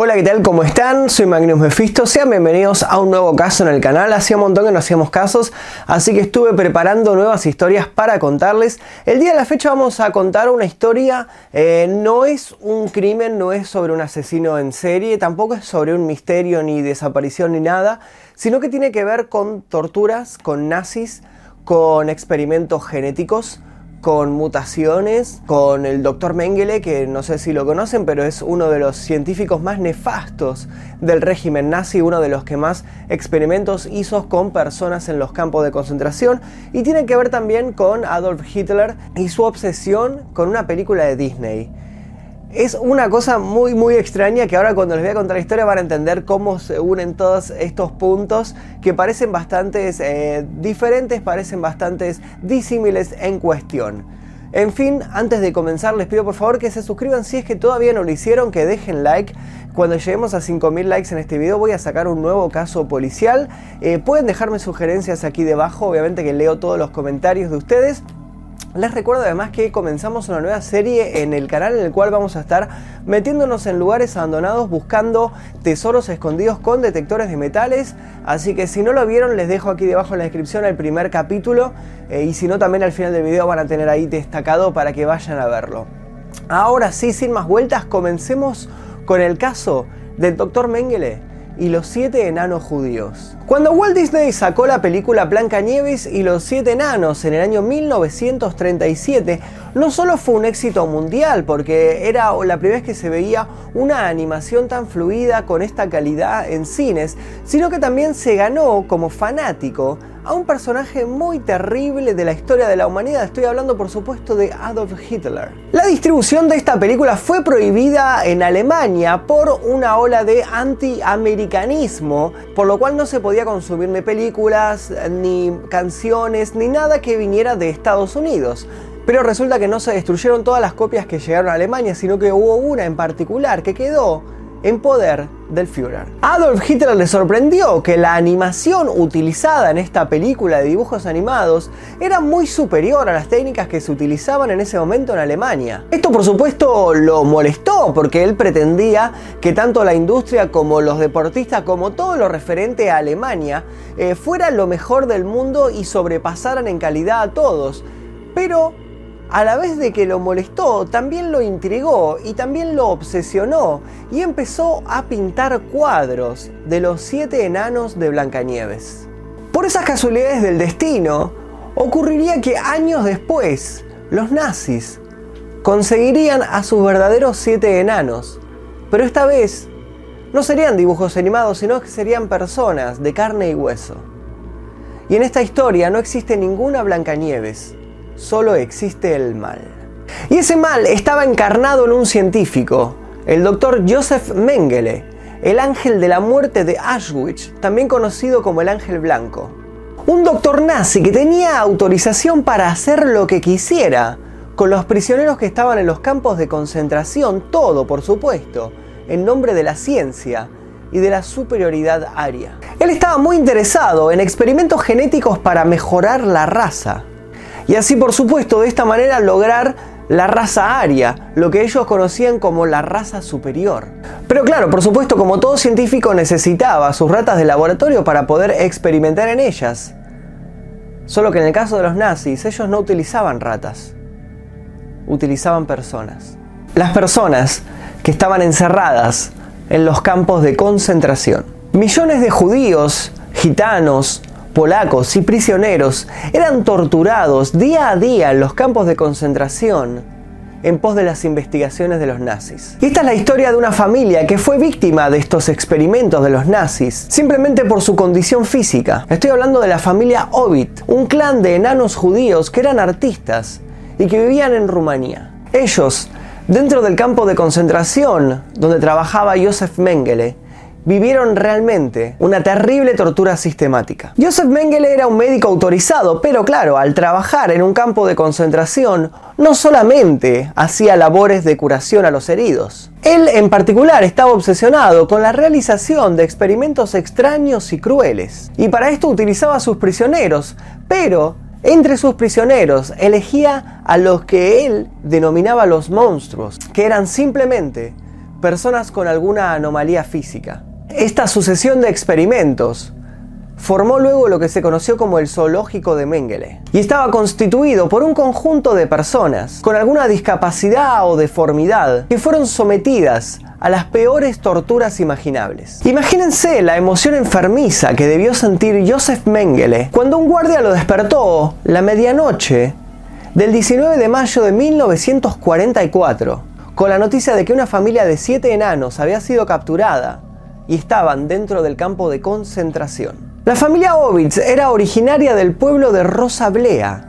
Hola, ¿qué tal? ¿Cómo están? Soy Magnus Mephisto. Sean bienvenidos a un nuevo caso en el canal. Hacía un montón que no hacíamos casos, así que estuve preparando nuevas historias para contarles. El día de la fecha vamos a contar una historia, eh, no es un crimen, no es sobre un asesino en serie, tampoco es sobre un misterio ni desaparición ni nada, sino que tiene que ver con torturas, con nazis, con experimentos genéticos con mutaciones, con el doctor Mengele, que no sé si lo conocen, pero es uno de los científicos más nefastos del régimen nazi, uno de los que más experimentos hizo con personas en los campos de concentración, y tiene que ver también con Adolf Hitler y su obsesión con una película de Disney. Es una cosa muy muy extraña que ahora cuando les voy a contar la historia van a entender cómo se unen todos estos puntos que parecen bastante eh, diferentes, parecen bastante disímiles en cuestión. En fin, antes de comenzar les pido por favor que se suscriban si es que todavía no lo hicieron, que dejen like. Cuando lleguemos a 5.000 likes en este video voy a sacar un nuevo caso policial. Eh, pueden dejarme sugerencias aquí debajo, obviamente que leo todos los comentarios de ustedes. Les recuerdo además que comenzamos una nueva serie en el canal en el cual vamos a estar metiéndonos en lugares abandonados buscando tesoros escondidos con detectores de metales. Así que si no lo vieron les dejo aquí debajo en la descripción el primer capítulo eh, y si no también al final del video van a tener ahí destacado para que vayan a verlo. Ahora sí, sin más vueltas, comencemos con el caso del Dr. Mengele y los siete enanos judíos. Cuando Walt Disney sacó la película Blancanieves y los siete enanos en el año 1937, no solo fue un éxito mundial, porque era la primera vez que se veía una animación tan fluida con esta calidad en cines, sino que también se ganó como fanático a un personaje muy terrible de la historia de la humanidad. Estoy hablando por supuesto de Adolf Hitler. La distribución de esta película fue prohibida en Alemania por una ola de anti-americanismo, por lo cual no se podía consumir ni películas, ni canciones, ni nada que viniera de Estados Unidos. Pero resulta que no se destruyeron todas las copias que llegaron a Alemania, sino que hubo una en particular que quedó en poder del Führer. Adolf Hitler le sorprendió que la animación utilizada en esta película de dibujos animados era muy superior a las técnicas que se utilizaban en ese momento en Alemania. Esto por supuesto lo molestó porque él pretendía que tanto la industria como los deportistas como todo lo referente a Alemania eh, fuera lo mejor del mundo y sobrepasaran en calidad a todos. Pero a la vez de que lo molestó, también lo intrigó y también lo obsesionó y empezó a pintar cuadros de los siete enanos de Blancanieves. Por esas casualidades del destino, ocurriría que años después los nazis conseguirían a sus verdaderos siete enanos, pero esta vez no serían dibujos animados, sino que serían personas de carne y hueso. Y en esta historia no existe ninguna Blancanieves, solo existe el mal. Y ese mal estaba encarnado en un científico, el doctor Joseph Mengele, el ángel de la muerte de Auschwitz, también conocido como el ángel blanco. Un doctor nazi que tenía autorización para hacer lo que quisiera con los prisioneros que estaban en los campos de concentración, todo por supuesto, en nombre de la ciencia y de la superioridad aria. Él estaba muy interesado en experimentos genéticos para mejorar la raza. Y así, por supuesto, de esta manera lograr la raza aria, lo que ellos conocían como la raza superior. Pero claro, por supuesto, como todo científico necesitaba sus ratas de laboratorio para poder experimentar en ellas. Solo que en el caso de los nazis, ellos no utilizaban ratas, utilizaban personas. Las personas que estaban encerradas en los campos de concentración. Millones de judíos, gitanos, polacos y prisioneros eran torturados día a día en los campos de concentración en pos de las investigaciones de los nazis. Y esta es la historia de una familia que fue víctima de estos experimentos de los nazis, simplemente por su condición física. Estoy hablando de la familia Ovid, un clan de enanos judíos que eran artistas y que vivían en Rumanía. Ellos, dentro del campo de concentración donde trabajaba Josef Mengele, vivieron realmente una terrible tortura sistemática. Joseph Mengele era un médico autorizado, pero claro, al trabajar en un campo de concentración, no solamente hacía labores de curación a los heridos. Él en particular estaba obsesionado con la realización de experimentos extraños y crueles. Y para esto utilizaba a sus prisioneros, pero entre sus prisioneros elegía a los que él denominaba los monstruos, que eran simplemente personas con alguna anomalía física. Esta sucesión de experimentos formó luego lo que se conoció como el zoológico de Mengele, y estaba constituido por un conjunto de personas con alguna discapacidad o deformidad que fueron sometidas a las peores torturas imaginables. Imagínense la emoción enfermiza que debió sentir Joseph Mengele cuando un guardia lo despertó la medianoche del 19 de mayo de 1944 con la noticia de que una familia de siete enanos había sido capturada y estaban dentro del campo de concentración. La familia Ovitz era originaria del pueblo de Rosablea,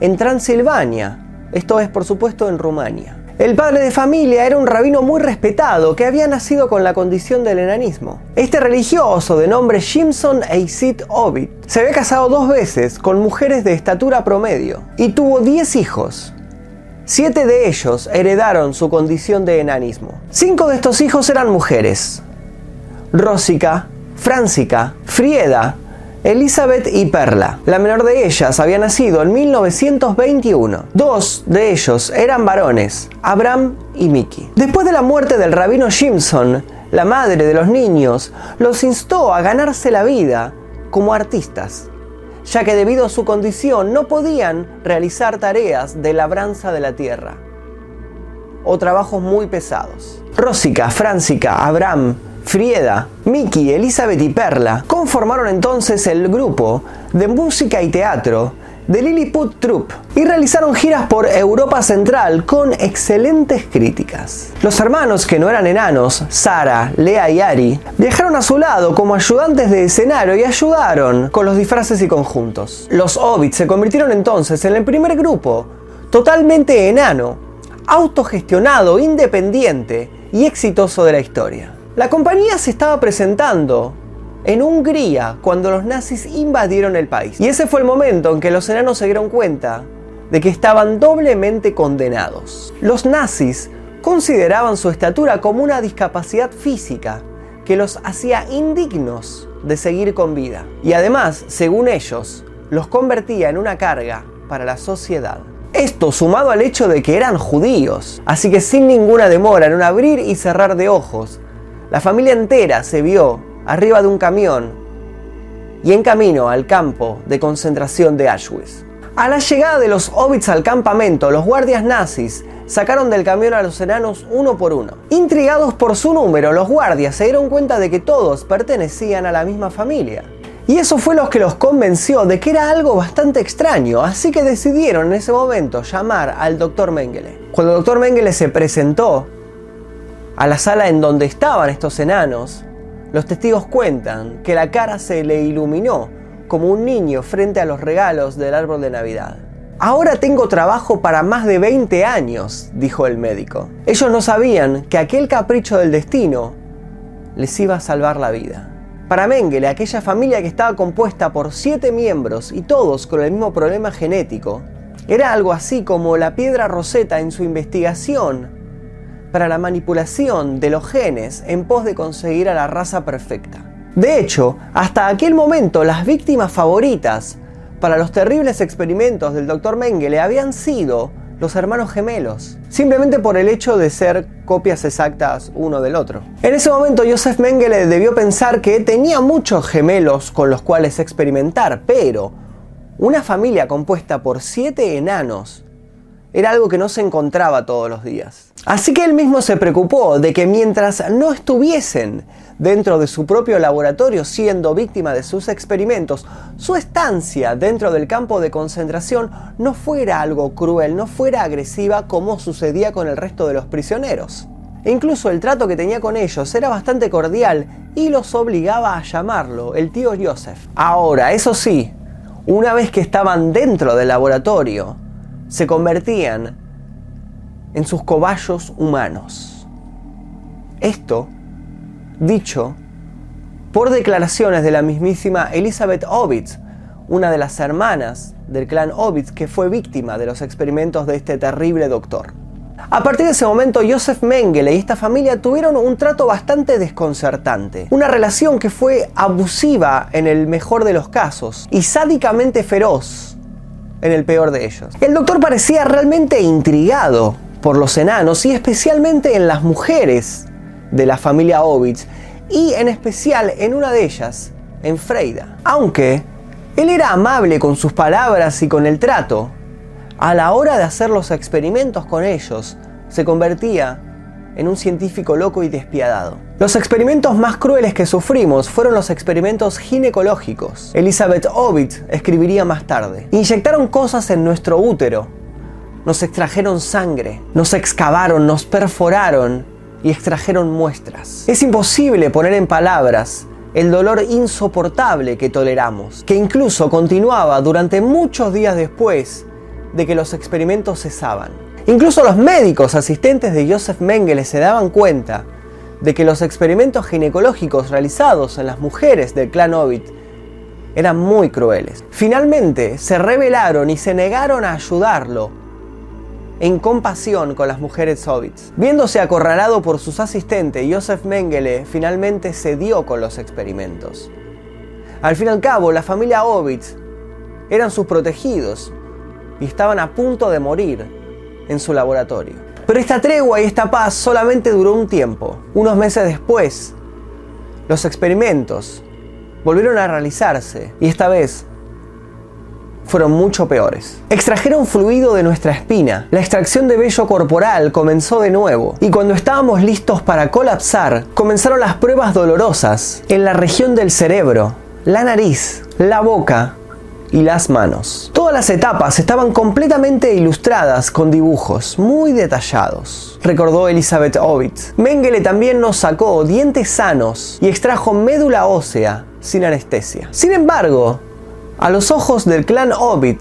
en Transilvania, esto es por supuesto en Rumania. El padre de familia era un rabino muy respetado que había nacido con la condición del enanismo. Este religioso de nombre Jimson Eisit Ovid se había casado dos veces con mujeres de estatura promedio y tuvo 10 hijos. Siete de ellos heredaron su condición de enanismo. Cinco de estos hijos eran mujeres. Rósica, Francica, Frieda, Elizabeth y Perla. La menor de ellas había nacido en 1921. Dos de ellos eran varones, Abraham y Mickey. Después de la muerte del rabino Jimson, la madre de los niños los instó a ganarse la vida como artistas, ya que debido a su condición no podían realizar tareas de labranza de la tierra o trabajos muy pesados. Rósica, Francica, Abraham, Frieda, Mickey, Elizabeth y Perla conformaron entonces el grupo de música y teatro de Lilliput Troupe y realizaron giras por Europa Central con excelentes críticas. Los hermanos que no eran enanos, Sara, Lea y Ari, viajaron a su lado como ayudantes de escenario y ayudaron con los disfraces y conjuntos. Los Hobbits se convirtieron entonces en el primer grupo totalmente enano, autogestionado, independiente y exitoso de la historia. La compañía se estaba presentando en Hungría cuando los nazis invadieron el país. Y ese fue el momento en que los enanos se dieron cuenta de que estaban doblemente condenados. Los nazis consideraban su estatura como una discapacidad física que los hacía indignos de seguir con vida. Y además, según ellos, los convertía en una carga para la sociedad. Esto sumado al hecho de que eran judíos, así que sin ninguna demora en un abrir y cerrar de ojos, la familia entera se vio arriba de un camión y en camino al campo de concentración de Auschwitz. A la llegada de los hobbits al campamento, los guardias nazis sacaron del camión a los enanos uno por uno. Intrigados por su número, los guardias se dieron cuenta de que todos pertenecían a la misma familia. Y eso fue lo que los convenció de que era algo bastante extraño, así que decidieron en ese momento llamar al Dr. Mengele. Cuando el Dr. Mengele se presentó, a la sala en donde estaban estos enanos, los testigos cuentan que la cara se le iluminó como un niño frente a los regalos del árbol de Navidad. Ahora tengo trabajo para más de 20 años, dijo el médico. Ellos no sabían que aquel capricho del destino les iba a salvar la vida. Para Mengele, aquella familia que estaba compuesta por siete miembros y todos con el mismo problema genético, era algo así como la piedra roseta en su investigación para la manipulación de los genes en pos de conseguir a la raza perfecta. De hecho, hasta aquel momento las víctimas favoritas para los terribles experimentos del Dr. Mengele habían sido los hermanos gemelos, simplemente por el hecho de ser copias exactas uno del otro. En ese momento Joseph Mengele debió pensar que tenía muchos gemelos con los cuales experimentar, pero una familia compuesta por siete enanos era algo que no se encontraba todos los días. Así que él mismo se preocupó de que mientras no estuviesen dentro de su propio laboratorio siendo víctima de sus experimentos, su estancia dentro del campo de concentración no fuera algo cruel, no fuera agresiva como sucedía con el resto de los prisioneros. Incluso el trato que tenía con ellos era bastante cordial y los obligaba a llamarlo el tío Joseph. Ahora, eso sí, una vez que estaban dentro del laboratorio, se convertían en sus cobayos humanos. Esto, dicho por declaraciones de la mismísima Elizabeth Ovitz, una de las hermanas del clan Ovitz que fue víctima de los experimentos de este terrible doctor. A partir de ese momento, Joseph Mengele y esta familia tuvieron un trato bastante desconcertante. Una relación que fue abusiva en el mejor de los casos y sádicamente feroz en el peor de ellos. El doctor parecía realmente intrigado por los enanos y especialmente en las mujeres de la familia Ovitz y en especial en una de ellas, en Freida. Aunque él era amable con sus palabras y con el trato, a la hora de hacer los experimentos con ellos, se convertía en un científico loco y despiadado. Los experimentos más crueles que sufrimos fueron los experimentos ginecológicos. Elizabeth Ovid escribiría más tarde. Inyectaron cosas en nuestro útero. Nos extrajeron sangre, nos excavaron, nos perforaron y extrajeron muestras. Es imposible poner en palabras el dolor insoportable que toleramos, que incluso continuaba durante muchos días después de que los experimentos cesaban. Incluso los médicos asistentes de Joseph Mengele se daban cuenta de que los experimentos ginecológicos realizados en las mujeres del clan Ovid eran muy crueles. Finalmente se rebelaron y se negaron a ayudarlo en compasión con las mujeres Ovitz. Viéndose acorralado por sus asistentes, Joseph Mengele finalmente cedió con los experimentos. Al fin y al cabo, la familia Ovitz eran sus protegidos y estaban a punto de morir en su laboratorio. Pero esta tregua y esta paz solamente duró un tiempo. Unos meses después, los experimentos volvieron a realizarse y esta vez fueron mucho peores. Extrajeron fluido de nuestra espina, la extracción de vello corporal comenzó de nuevo y cuando estábamos listos para colapsar, comenzaron las pruebas dolorosas en la región del cerebro, la nariz, la boca y las manos. Todas las etapas estaban completamente ilustradas con dibujos muy detallados, recordó Elizabeth Ovid. Mengele también nos sacó dientes sanos y extrajo médula ósea sin anestesia. Sin embargo, a los ojos del clan Ovid,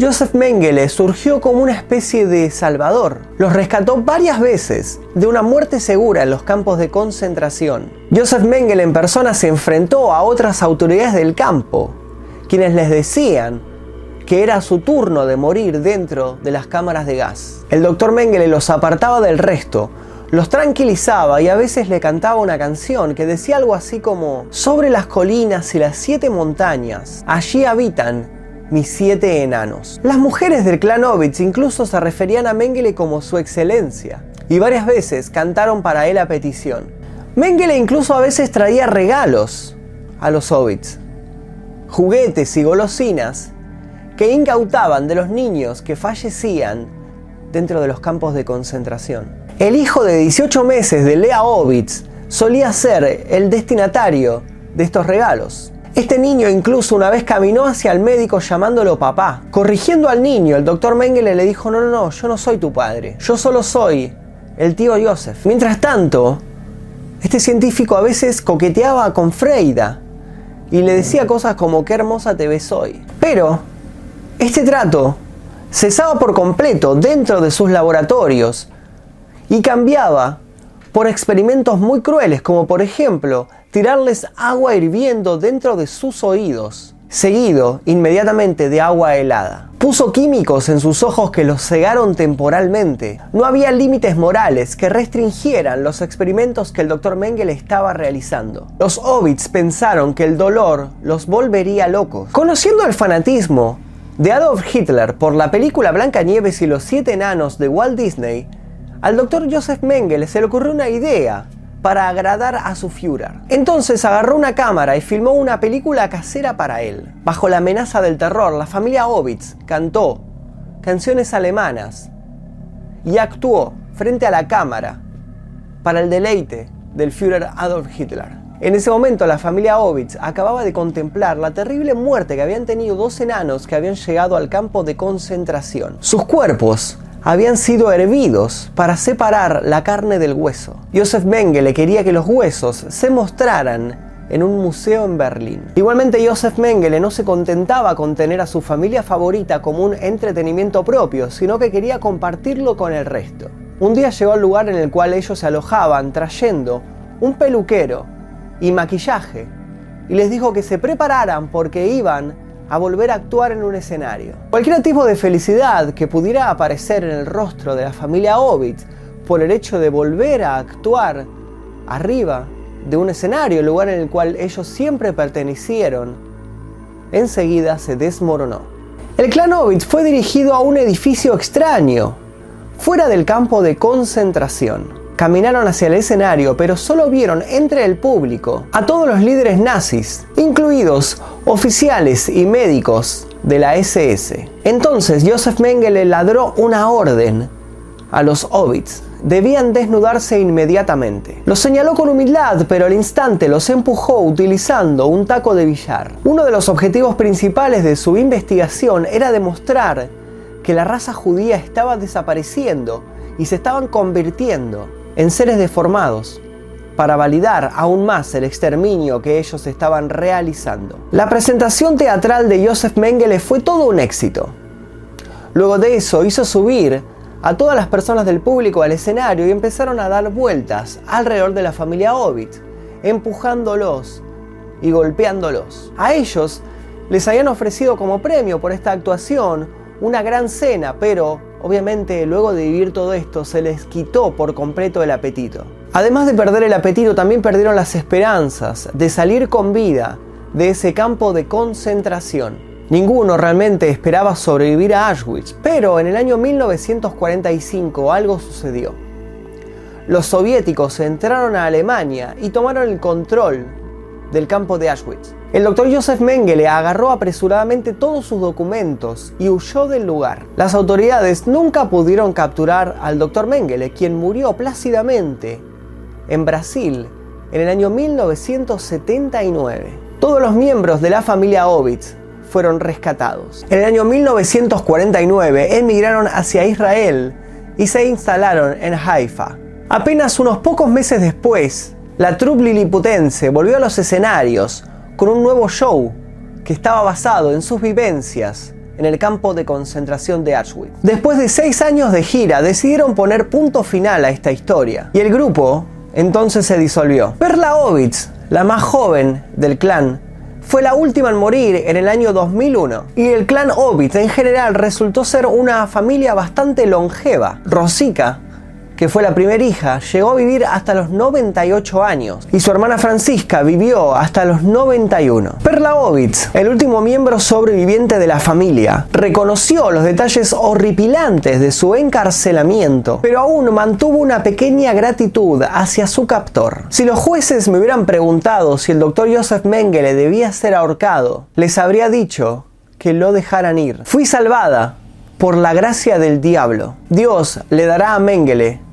Joseph Mengele surgió como una especie de salvador. Los rescató varias veces de una muerte segura en los campos de concentración. Joseph Mengele en persona se enfrentó a otras autoridades del campo quienes les decían que era su turno de morir dentro de las cámaras de gas. El doctor Mengele los apartaba del resto, los tranquilizaba y a veces le cantaba una canción que decía algo así como, sobre las colinas y las siete montañas, allí habitan mis siete enanos. Las mujeres del clan Ovitz incluso se referían a Mengele como su excelencia y varias veces cantaron para él a petición. Mengele incluso a veces traía regalos a los Ovitz juguetes y golosinas que incautaban de los niños que fallecían dentro de los campos de concentración. El hijo de 18 meses de Lea Ovitz solía ser el destinatario de estos regalos. Este niño incluso una vez caminó hacia el médico llamándolo papá. Corrigiendo al niño, el doctor Mengele le dijo, no, no, no, yo no soy tu padre, yo solo soy el tío Joseph. Mientras tanto, este científico a veces coqueteaba con Freida, y le decía cosas como qué hermosa te ves hoy. Pero este trato cesaba por completo dentro de sus laboratorios y cambiaba por experimentos muy crueles, como por ejemplo tirarles agua hirviendo dentro de sus oídos seguido inmediatamente de agua helada. Puso químicos en sus ojos que los cegaron temporalmente. No había límites morales que restringieran los experimentos que el Dr. Mengele estaba realizando. Los Ovitz pensaron que el dolor los volvería locos. Conociendo el fanatismo de Adolf Hitler por la película Blanca Nieves y los siete enanos de Walt Disney, al Dr. Joseph Mengele se le ocurrió una idea para agradar a su Führer. Entonces agarró una cámara y filmó una película casera para él. Bajo la amenaza del terror, la familia Ovitz cantó canciones alemanas y actuó frente a la cámara para el deleite del Führer Adolf Hitler. En ese momento la familia Ovitz acababa de contemplar la terrible muerte que habían tenido dos enanos que habían llegado al campo de concentración. Sus cuerpos habían sido hervidos para separar la carne del hueso. Joseph Mengele quería que los huesos se mostraran en un museo en Berlín. Igualmente Joseph Mengele no se contentaba con tener a su familia favorita como un entretenimiento propio, sino que quería compartirlo con el resto. Un día llegó al lugar en el cual ellos se alojaban trayendo un peluquero y maquillaje y les dijo que se prepararan porque iban a volver a actuar en un escenario. Cualquier tipo de felicidad que pudiera aparecer en el rostro de la familia Ovid por el hecho de volver a actuar arriba de un escenario, el lugar en el cual ellos siempre pertenecieron, enseguida se desmoronó. El clan Ovid fue dirigido a un edificio extraño, fuera del campo de concentración. Caminaron hacia el escenario, pero solo vieron entre el público a todos los líderes nazis, incluidos oficiales y médicos de la SS. Entonces Joseph Mengele ladró una orden a los hobbits. Debían desnudarse inmediatamente. Los señaló con humildad, pero al instante los empujó utilizando un taco de billar. Uno de los objetivos principales de su investigación era demostrar que la raza judía estaba desapareciendo y se estaban convirtiendo en seres deformados para validar aún más el exterminio que ellos estaban realizando. La presentación teatral de Joseph Mengele fue todo un éxito. Luego de eso hizo subir a todas las personas del público al escenario y empezaron a dar vueltas alrededor de la familia Ovid, empujándolos y golpeándolos. A ellos les habían ofrecido como premio por esta actuación una gran cena, pero obviamente luego de vivir todo esto se les quitó por completo el apetito. Además de perder el apetito, también perdieron las esperanzas de salir con vida de ese campo de concentración. Ninguno realmente esperaba sobrevivir a Auschwitz, pero en el año 1945 algo sucedió. Los soviéticos entraron a Alemania y tomaron el control del campo de Auschwitz. El doctor Joseph Mengele agarró apresuradamente todos sus documentos y huyó del lugar. Las autoridades nunca pudieron capturar al doctor Mengele, quien murió plácidamente en Brasil en el año 1979. Todos los miembros de la familia Ovitz fueron rescatados. En el año 1949 emigraron hacia Israel y se instalaron en Haifa. Apenas unos pocos meses después, la troupe liliputense volvió a los escenarios con un nuevo show que estaba basado en sus vivencias en el campo de concentración de Auschwitz. Después de seis años de gira, decidieron poner punto final a esta historia y el grupo entonces se disolvió. Perla Ovitz, la más joven del clan, fue la última en morir en el año 2001 y el clan Ovitz en general resultó ser una familia bastante longeva. Rosica que fue la primera hija, llegó a vivir hasta los 98 años y su hermana Francisca vivió hasta los 91. Perla Ovitz, el último miembro sobreviviente de la familia, reconoció los detalles horripilantes de su encarcelamiento, pero aún mantuvo una pequeña gratitud hacia su captor. Si los jueces me hubieran preguntado si el doctor Joseph Mengele debía ser ahorcado, les habría dicho que lo dejaran ir. Fui salvada por la gracia del diablo. Dios le dará a Mengele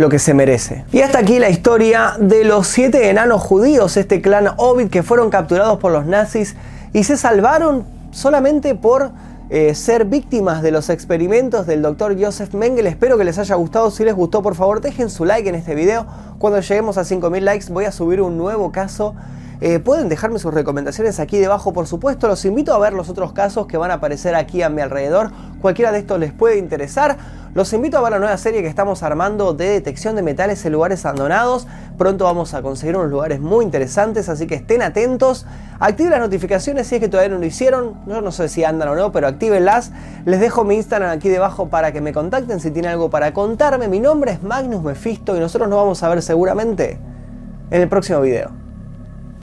lo que se merece. Y hasta aquí la historia de los siete enanos judíos, este clan Ovid que fueron capturados por los nazis y se salvaron solamente por eh, ser víctimas de los experimentos del doctor Joseph Mengele. Espero que les haya gustado. Si les gustó, por favor, dejen su like en este video. Cuando lleguemos a 5000 likes voy a subir un nuevo caso eh, pueden dejarme sus recomendaciones aquí debajo, por supuesto. Los invito a ver los otros casos que van a aparecer aquí a mi alrededor. Cualquiera de estos les puede interesar. Los invito a ver la nueva serie que estamos armando de detección de metales en lugares abandonados. Pronto vamos a conseguir unos lugares muy interesantes, así que estén atentos. Activen las notificaciones si es que todavía no lo hicieron. Yo no sé si andan o no, pero actívenlas. Les dejo mi Instagram aquí debajo para que me contacten si tienen algo para contarme. Mi nombre es Magnus Mephisto y nosotros nos vamos a ver seguramente en el próximo video.